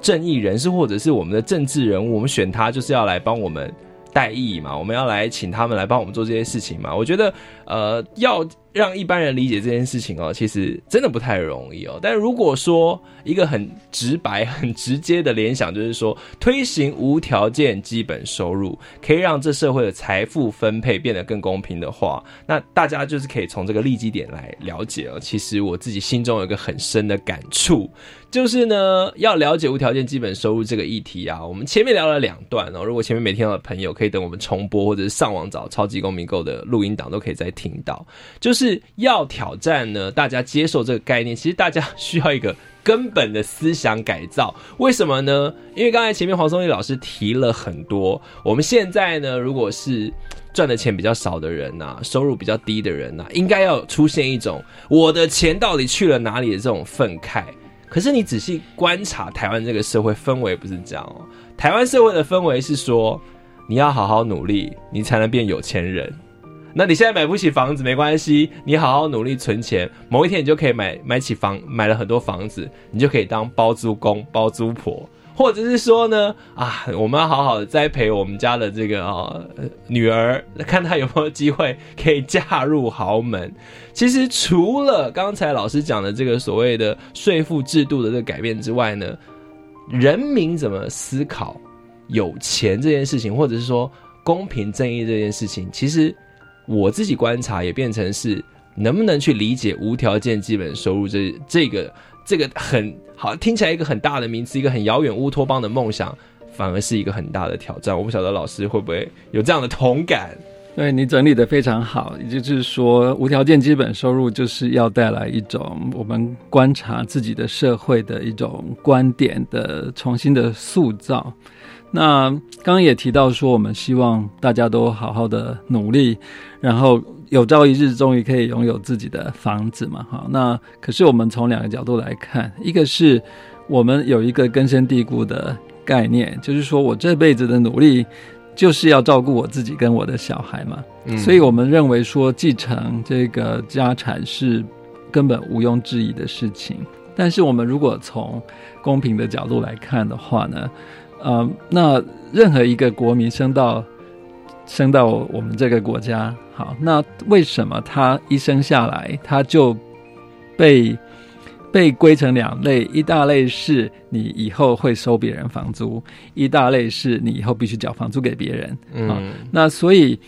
Speaker 1: 正义人士，或者是我们的政治人物，我们选他就是要来帮我们。代议嘛，我们要来请他们来帮我们做这些事情嘛。我觉得，呃，要让一般人理解这件事情哦，其实真的不太容易哦。但如果说一个很直白、很直接的联想，就是说推行无条件基本收入，可以让这社会的财富分配变得更公平的话，那大家就是可以从这个利基点来了解哦。其实我自己心中有一个很深的感触。就是呢，要了解无条件基本收入这个议题啊，我们前面聊了两段哦。如果前面没听到的朋友，可以等我们重播，或者是上网找超级公民购的录音档，都可以再听到。就是要挑战呢，大家接受这个概念，其实大家需要一个根本的思想改造。为什么呢？因为刚才前面黄松义老师提了很多，我们现在呢，如果是赚的钱比较少的人呐、收入比较低的人呐、应该要出现一种我的钱到底去了哪里的这种愤慨。可是你仔细观察台湾这个社会氛围不是这样哦，台湾社会的氛围是说你要好好努力，你才能变有钱人。那你现在买不起房子没关系，你好好努力存钱，某一天你就可以买买起房，买了很多房子，你就可以当包租公、包租婆。或者是说呢，啊，我们要好好的栽培我们家的这个啊、女儿，看她有没有机会可以嫁入豪门。其实除了刚才老师讲的这个所谓的税负制度的这个改变之外呢，人民怎么思考有钱这件事情，或者是说公平正义这件事情，其实我自己观察也变成是能不能去理解无条件基本收入这这个这个很好听起来一个很大的名词，一个很遥远乌托邦的梦想，反而是一个很大的挑战。我不晓得老师会不会有这样的同感？
Speaker 3: 对你整理的非常好，也就是说，无条件基本收入就是要带来一种我们观察自己的社会的一种观点的重新的塑造。那刚刚也提到说，我们希望大家都好好的努力，然后有朝一日终于可以拥有自己的房子嘛。好，那可是我们从两个角度来看，一个是我们有一个根深蒂固的概念，就是说我这辈子的努力就是要照顾我自己跟我的小孩嘛。所以我们认为说继承这个家产是根本毋庸置疑的事情。但是我们如果从公平的角度来看的话呢？呃，那任何一个国民生到生到我们这个国家，好，那为什么他一生下来他就被被归成两类？一大类是你以后会收别人房租，一大类是你以后必须缴房租给别人。嗯，那所以。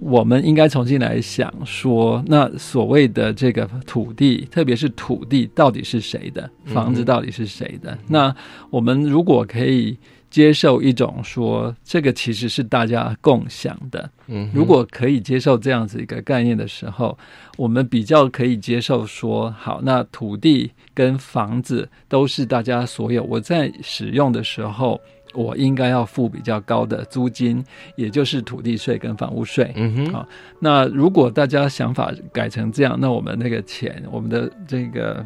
Speaker 3: 我们应该重新来想说，那所谓的这个土地，特别是土地到底是谁的，房子到底是谁的？那我们如果可以接受一种说，这个其实是大家共享的，嗯，如果可以接受这样子一个概念的时候，我们比较可以接受说，好，那土地跟房子都是大家所有，我在使用的时候。我应该要付比较高的租金，也就是土地税跟房屋税。嗯哼，好，那如果大家想法改成这样，那我们那个钱，我们的这个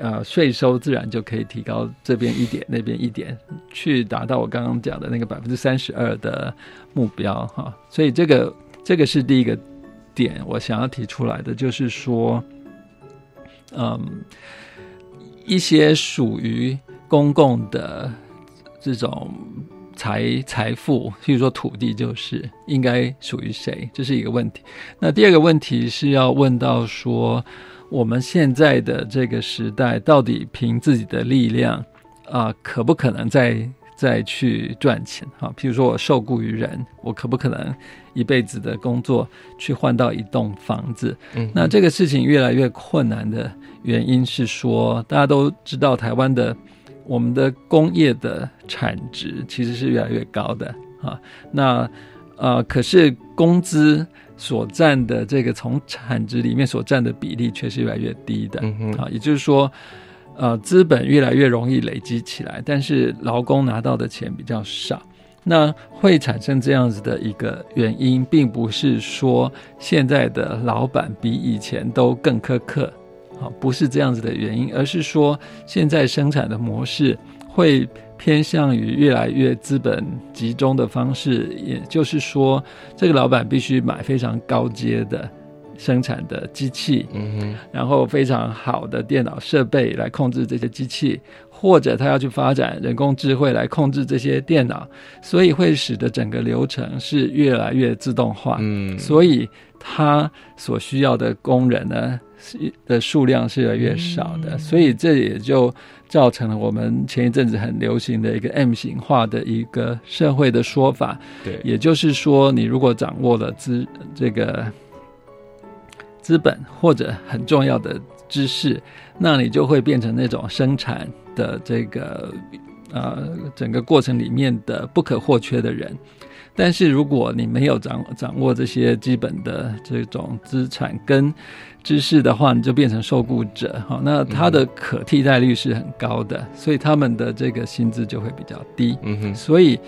Speaker 3: 呃税收自然就可以提高这边一点，那边一点，去达到我刚刚讲的那个百分之三十二的目标哈。所以这个这个是第一个点，我想要提出来的就是说，嗯，一些属于公共的。这种财财富，譬如说土地，就是应该属于谁？这是一个问题。那第二个问题是要问到说，我们现在的这个时代，到底凭自己的力量啊，可不可能再再去赚钱？哈，譬如说我受雇于人，我可不可能一辈子的工作去换到一栋房子？嗯，那这个事情越来越困难的原因是说，大家都知道台湾的。我们的工业的产值其实是越来越高的啊，那呃，可是工资所占的这个从产值里面所占的比例却是越来越低的。嗯啊，也就是说，呃，资本越来越容易累积起来，但是劳工拿到的钱比较少，那会产生这样子的一个原因，并不是说现在的老板比以前都更苛刻。啊，不是这样子的原因，而是说现在生产的模式会偏向于越来越资本集中的方式，也就是说，这个老板必须买非常高阶的生产的机器，嗯哼，然后非常好的电脑设备来控制这些机器，或者他要去发展人工智慧来控制这些电脑，所以会使得整个流程是越来越自动化，嗯，所以他所需要的工人呢是？的数量是越来越少的，所以这也就造成了我们前一阵子很流行的一个 M 型化的一个社会的说法。
Speaker 1: 对，
Speaker 3: 也就是说，你如果掌握了资这个资本或者很重要的知识，那你就会变成那种生产的这个呃整个过程里面的不可或缺的人。但是如果你没有掌掌握这些基本的这种资产跟知识的话，你就变成受雇者，哈，那他的可替代率是很高的，所以他们的这个薪资就会比较低。嗯哼，所以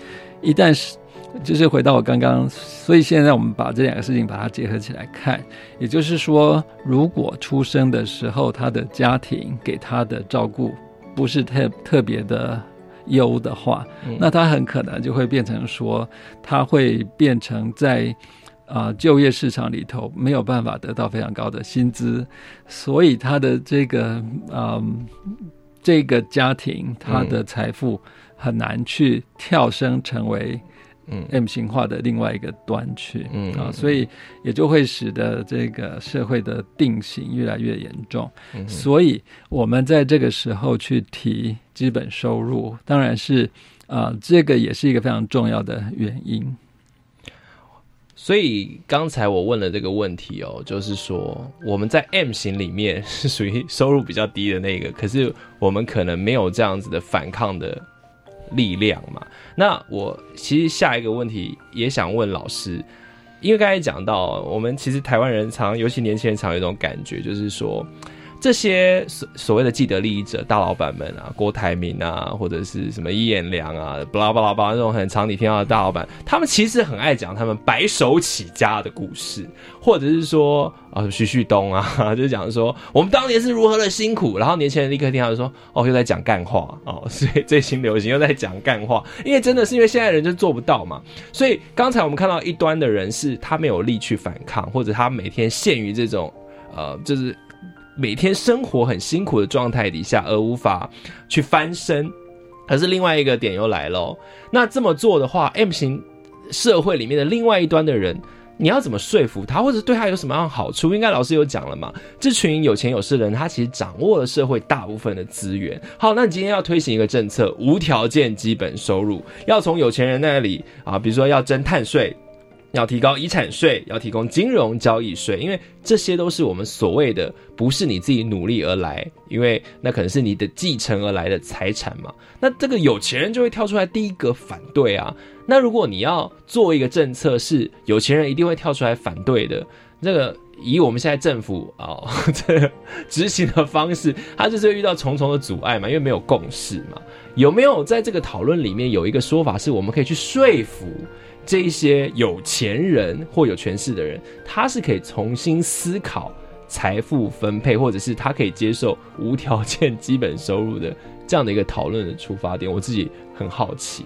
Speaker 3: 一旦是，就是回到我刚刚，所以现在我们把这两个事情把它结合起来看，也就是说，如果出生的时候他的家庭给他的照顾不是特特别的优的话，那他很可能就会变成说，他会变成在。啊，就业市场里头没有办法得到非常高的薪资，所以他的这个啊，这个家庭他的财富很难去跳升成为嗯 M 型化的另外一个端去，嗯啊，所以也就会使得这个社会的定型越来越严重。所以我们在这个时候去提基本收入，当然是啊，这个也是一个非常重要的原因。
Speaker 1: 所以刚才我问了这个问题哦，就是说我们在 M 型里面是属于收入比较低的那个，可是我们可能没有这样子的反抗的力量嘛。那我其实下一个问题也想问老师，因为刚才讲到我们其实台湾人常，尤其年轻人常有一种感觉，就是说这些所所谓的既得利益者、大老板们啊，郭台铭啊，或者是什么伊眼良啊，巴拉巴拉巴拉这种很常你听到的大老板，他们其实很爱讲他们白手起家的故事，或者是说啊，徐旭东啊，就讲说我们当年是如何的辛苦，然后年轻人立刻听到就说哦，又在讲干话哦，所以最新流行又在讲干话，因为真的是因为现在人就做不到嘛，所以刚才我们看到一端的人是他没有力去反抗，或者他每天陷于这种呃，就是。每天生活很辛苦的状态底下，而无法去翻身，可是另外一个点又来了。那这么做的话，M 型社会里面的另外一端的人，你要怎么说服他，或者对他有什么样的好处？应该老师有讲了嘛？这群有钱有势的人，他其实掌握了社会大部分的资源。好，那你今天要推行一个政策，无条件基本收入，要从有钱人那里啊，比如说要征碳税。要提高遗产税，要提供金融交易税，因为这些都是我们所谓的不是你自己努力而来，因为那可能是你的继承而来的财产嘛。那这个有钱人就会跳出来第一个反对啊。那如果你要做一个政策是有钱人一定会跳出来反对的，这个以我们现在政府啊 这执行的方式，它就是遇到重重的阻碍嘛，因为没有共识嘛。有没有在这个讨论里面有一个说法是我们可以去说服？这一些有钱人或有权势的人，他是可以重新思考财富分配，或者是他可以接受无条件基本收入的这样的一个讨论的出发点。我自己很好奇，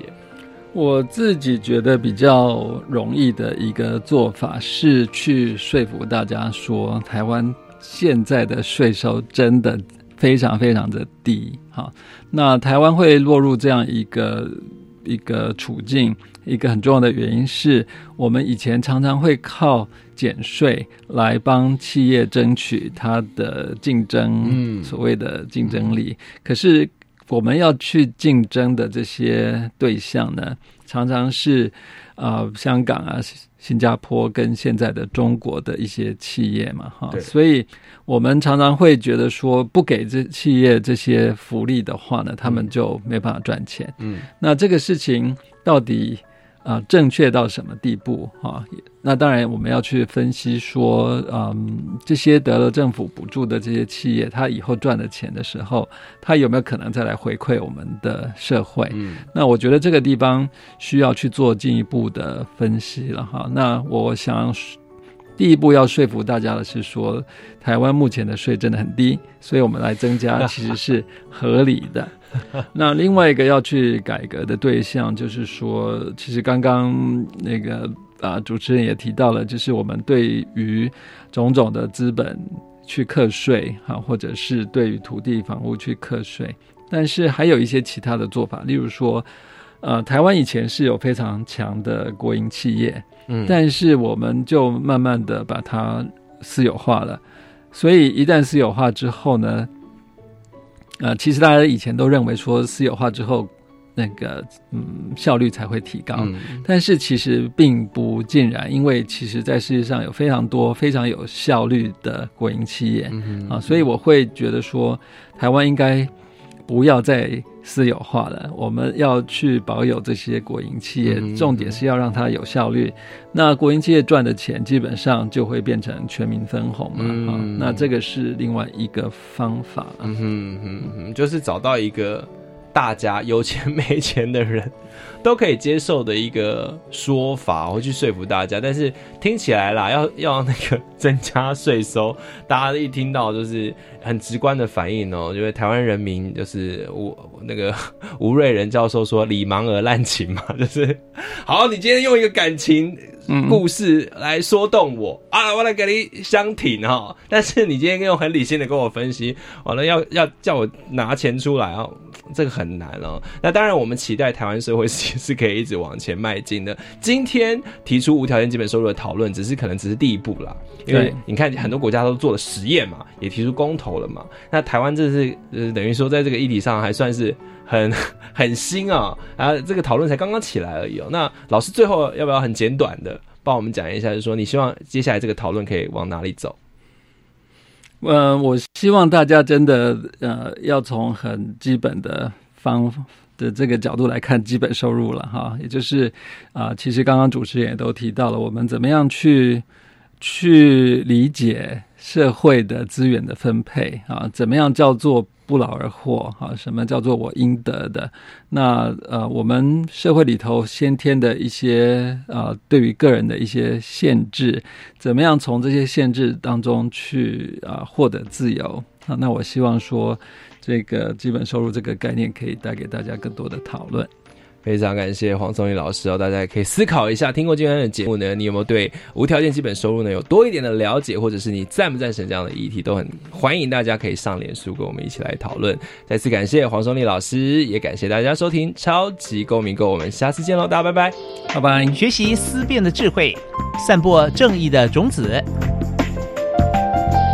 Speaker 3: 我自己觉得比较容易的一个做法是去说服大家说，台湾现在的税收真的非常非常的低。好，那台湾会落入这样一个一个处境。一个很重要的原因是我们以前常常会靠减税来帮企业争取它的竞争，嗯所谓的竞争力。可是我们要去竞争的这些对象呢，常常是啊香港啊、新加坡跟现在的中国的一些企业嘛，哈。所以我们常常会觉得说，不给这企业这些福利的话呢，他们就没办法赚钱。嗯，那这个事情到底？啊，正确到什么地步啊？那当然，我们要去分析说，嗯，这些得了政府补助的这些企业，他以后赚的钱的时候，他有没有可能再来回馈我们的社会？嗯，那我觉得这个地方需要去做进一步的分析了哈。那我想。第一步要说服大家的是说，台湾目前的税真的很低，所以我们来增加其实是合理的。那另外一个要去改革的对象，就是说，其实刚刚那个啊主持人也提到了，就是我们对于种种的资本去课税啊，或者是对于土地房屋去课税，但是还有一些其他的做法，例如说，呃，台湾以前是有非常强的国营企业。嗯，但是我们就慢慢的把它私有化了，所以一旦私有化之后呢，呃，其实大家以前都认为说私有化之后，那个嗯效率才会提高，但是其实并不尽然，因为其实在世界上有非常多非常有效率的国营企业啊，所以我会觉得说台湾应该不要再。私有化了，我们要去保有这些国营企业，重点是要让它有效率。那国营企业赚的钱，基本上就会变成全民分红嘛。啊，那这个是另外一个方法。嗯
Speaker 1: 哼嗯哼，就是找到一个大家有钱没钱的人。都可以接受的一个说法，会去说服大家。但是听起来啦，要要那个增加税收，大家一听到就是很直观的反应哦。因为台湾人民就是吴那个 吴瑞仁教授说“李盲而滥情”嘛，就是好，你今天用一个感情故事来说动我啊，我来给你相挺哈。但是你今天用很理性的跟我分析，完了要要叫我拿钱出来啊，这个很难哦。那当然，我们期待台湾社会是。是可以一直往前迈进的。今天提出无条件基本收入的讨论，只是可能只是第一步啦。因为你看很多国家都做了实验嘛，也提出公投了嘛。那台湾这是呃等于说在这个议题上还算是很很新啊，啊这个讨论才刚刚起来而已哦。那老师最后要不要很简短的帮我们讲一下，就是说你希望接下来这个讨论可以往哪里走？
Speaker 3: 嗯，我希望大家真的呃要从很基本的方。的这个角度来看，基本收入了哈，也就是啊，其实刚刚主持人也都提到了，我们怎么样去去理解社会的资源的分配啊，怎么样叫做不劳而获啊？什么叫做我应得的？那呃，我们社会里头先天的一些呃，对于个人的一些限制，怎么样从这些限制当中去啊获得自由啊？那我希望说，这个基本收入这个概念可以带给大家更多的讨论。
Speaker 1: 非常感谢黄松林老师哦，大家可以思考一下，听过今天的节目呢，你有没有对无条件基本收入呢有多一点的了解，或者是你赞不赞成这样的议题，都很欢迎大家可以上脸书跟我们一起来讨论。再次感谢黄松林老师，也感谢大家收听超级公民购，我们下次见喽，大家拜拜，
Speaker 3: 拜拜。
Speaker 2: 学习思辨的智慧，散播正义的种子，